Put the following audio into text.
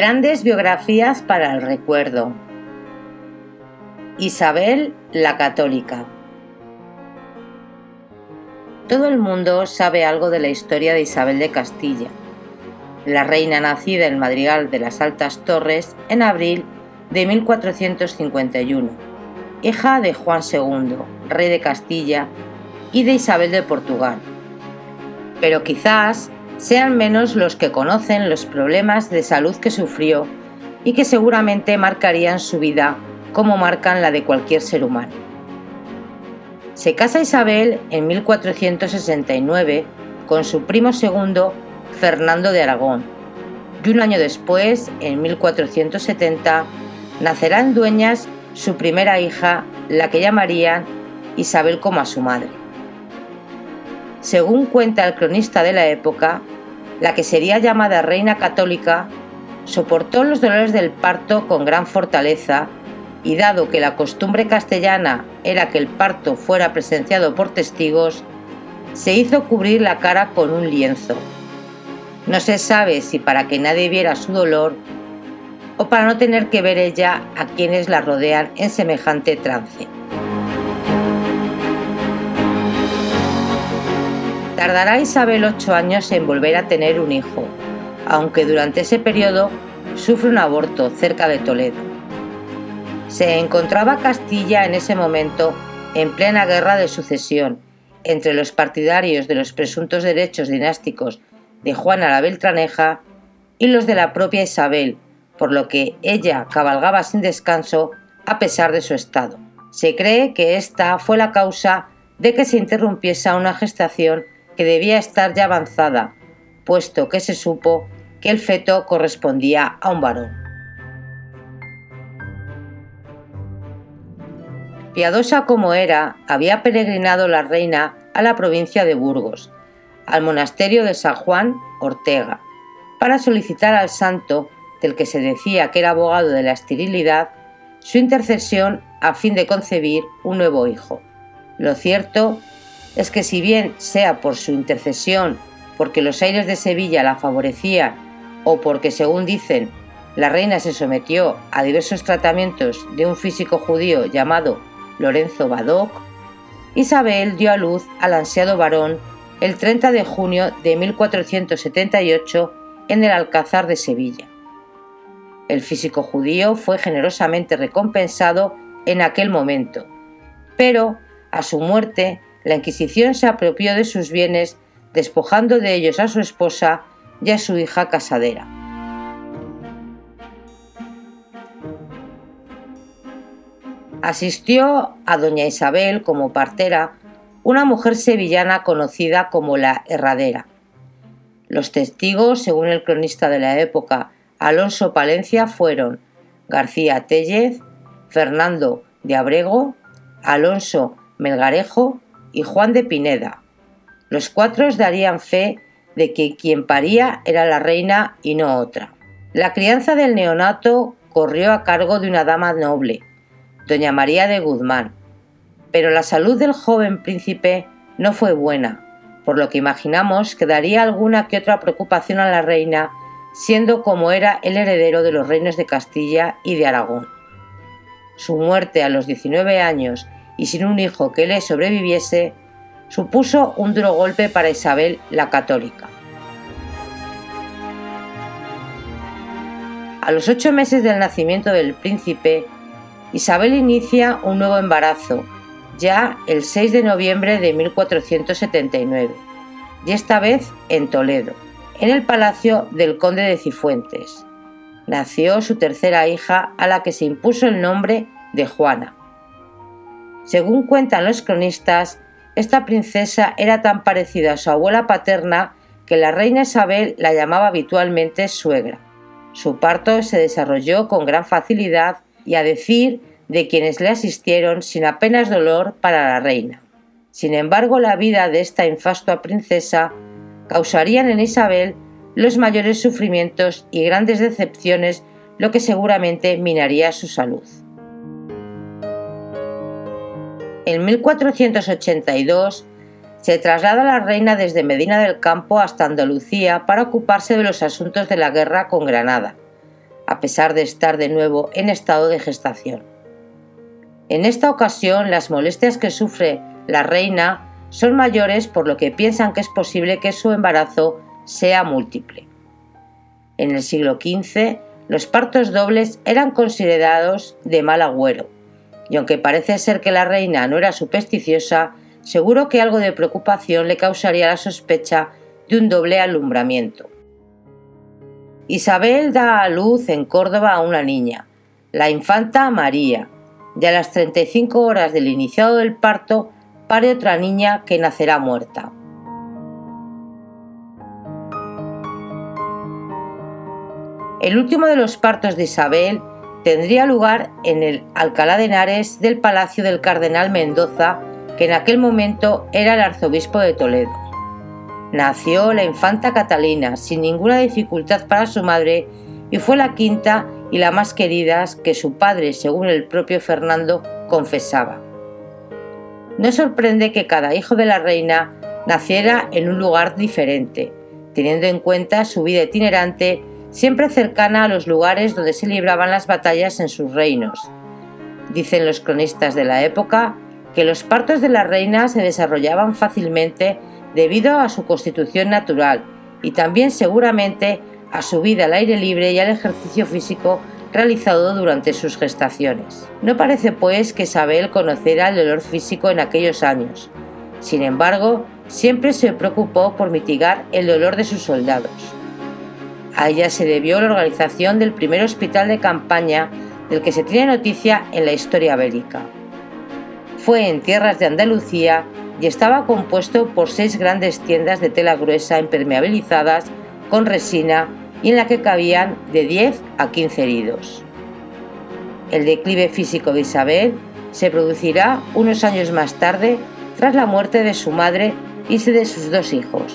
Grandes biografías para el recuerdo. Isabel la Católica. Todo el mundo sabe algo de la historia de Isabel de Castilla, la reina nacida en Madrigal de las Altas Torres en abril de 1451, hija de Juan II, rey de Castilla, y de Isabel de Portugal. Pero quizás sean menos los que conocen los problemas de salud que sufrió y que seguramente marcarían su vida como marcan la de cualquier ser humano. Se casa Isabel en 1469 con su primo segundo Fernando de Aragón y un año después, en 1470, nacerá en Dueñas su primera hija, la que llamarían Isabel como a su madre. Según cuenta el cronista de la época, la que sería llamada reina católica soportó los dolores del parto con gran fortaleza y dado que la costumbre castellana era que el parto fuera presenciado por testigos, se hizo cubrir la cara con un lienzo. No se sabe si para que nadie viera su dolor o para no tener que ver ella a quienes la rodean en semejante trance. Tardará Isabel ocho años en volver a tener un hijo, aunque durante ese periodo sufre un aborto cerca de Toledo. Se encontraba Castilla en ese momento en plena guerra de sucesión entre los partidarios de los presuntos derechos dinásticos de Juana la Beltraneja y los de la propia Isabel, por lo que ella cabalgaba sin descanso a pesar de su estado. Se cree que esta fue la causa de que se interrumpiese una gestación que debía estar ya avanzada, puesto que se supo que el feto correspondía a un varón. Piadosa como era, había peregrinado la reina a la provincia de Burgos, al monasterio de San Juan Ortega, para solicitar al santo, del que se decía que era abogado de la esterilidad, su intercesión a fin de concebir un nuevo hijo. Lo cierto es que si bien sea por su intercesión, porque los aires de Sevilla la favorecían o porque, según dicen, la reina se sometió a diversos tratamientos de un físico judío llamado Lorenzo Badoc, Isabel dio a luz al ansiado varón el 30 de junio de 1478 en el Alcázar de Sevilla. El físico judío fue generosamente recompensado en aquel momento, pero a su muerte la Inquisición se apropió de sus bienes, despojando de ellos a su esposa y a su hija casadera. Asistió a doña Isabel como partera una mujer sevillana conocida como la Herradera. Los testigos, según el cronista de la época, Alonso Palencia, fueron García Tellez, Fernando de Abrego, Alonso Melgarejo y Juan de Pineda. Los cuatro darían fe de que quien paría era la reina y no otra. La crianza del neonato corrió a cargo de una dama noble, doña María de Guzmán, pero la salud del joven príncipe no fue buena, por lo que imaginamos que daría alguna que otra preocupación a la reina, siendo como era el heredero de los reinos de Castilla y de Aragón. Su muerte a los 19 años y sin un hijo que le sobreviviese, supuso un duro golpe para Isabel la Católica. A los ocho meses del nacimiento del príncipe, Isabel inicia un nuevo embarazo, ya el 6 de noviembre de 1479, y esta vez en Toledo, en el palacio del conde de Cifuentes. Nació su tercera hija a la que se impuso el nombre de Juana. Según cuentan los cronistas, esta princesa era tan parecida a su abuela paterna que la reina Isabel la llamaba habitualmente suegra. Su parto se desarrolló con gran facilidad y a decir de quienes le asistieron sin apenas dolor para la reina. Sin embargo, la vida de esta infastua princesa causarían en Isabel los mayores sufrimientos y grandes decepciones, lo que seguramente minaría su salud. En 1482 se traslada la reina desde Medina del Campo hasta Andalucía para ocuparse de los asuntos de la guerra con Granada. a pesar de estar de nuevo en estado de gestación. En esta ocasión, las molestias que sufre la reina son mayores por lo que piensan que es posible que su embarazo sea múltiple. En el siglo XV, los partos dobles eran considerados de mal agüero, y aunque parece ser que la reina no era supersticiosa, seguro que algo de preocupación le causaría la sospecha de un doble alumbramiento. Isabel da a luz en Córdoba a una niña, la infanta María, y a las 35 horas del iniciado del parto pare otra niña que nacerá muerta. El último de los partos de Isabel tendría lugar en el Alcalá de Henares del Palacio del Cardenal Mendoza, que en aquel momento era el arzobispo de Toledo. Nació la infanta Catalina sin ninguna dificultad para su madre y fue la quinta y la más querida que su padre, según el propio Fernando, confesaba. No sorprende que cada hijo de la reina naciera en un lugar diferente, teniendo en cuenta su vida itinerante siempre cercana a los lugares donde se libraban las batallas en sus reinos. Dicen los cronistas de la época que los partos de la reina se desarrollaban fácilmente debido a su constitución natural y también seguramente a su vida al aire libre y al ejercicio físico realizado durante sus gestaciones. No parece pues que Isabel conociera el dolor físico en aquellos años. Sin embargo, siempre se preocupó por mitigar el dolor de sus soldados. A ella se debió la organización del primer hospital de campaña del que se tiene noticia en la historia bélica. Fue en tierras de Andalucía y estaba compuesto por seis grandes tiendas de tela gruesa impermeabilizadas con resina y en la que cabían de 10 a 15 heridos. El declive físico de Isabel se producirá unos años más tarde tras la muerte de su madre y de sus dos hijos.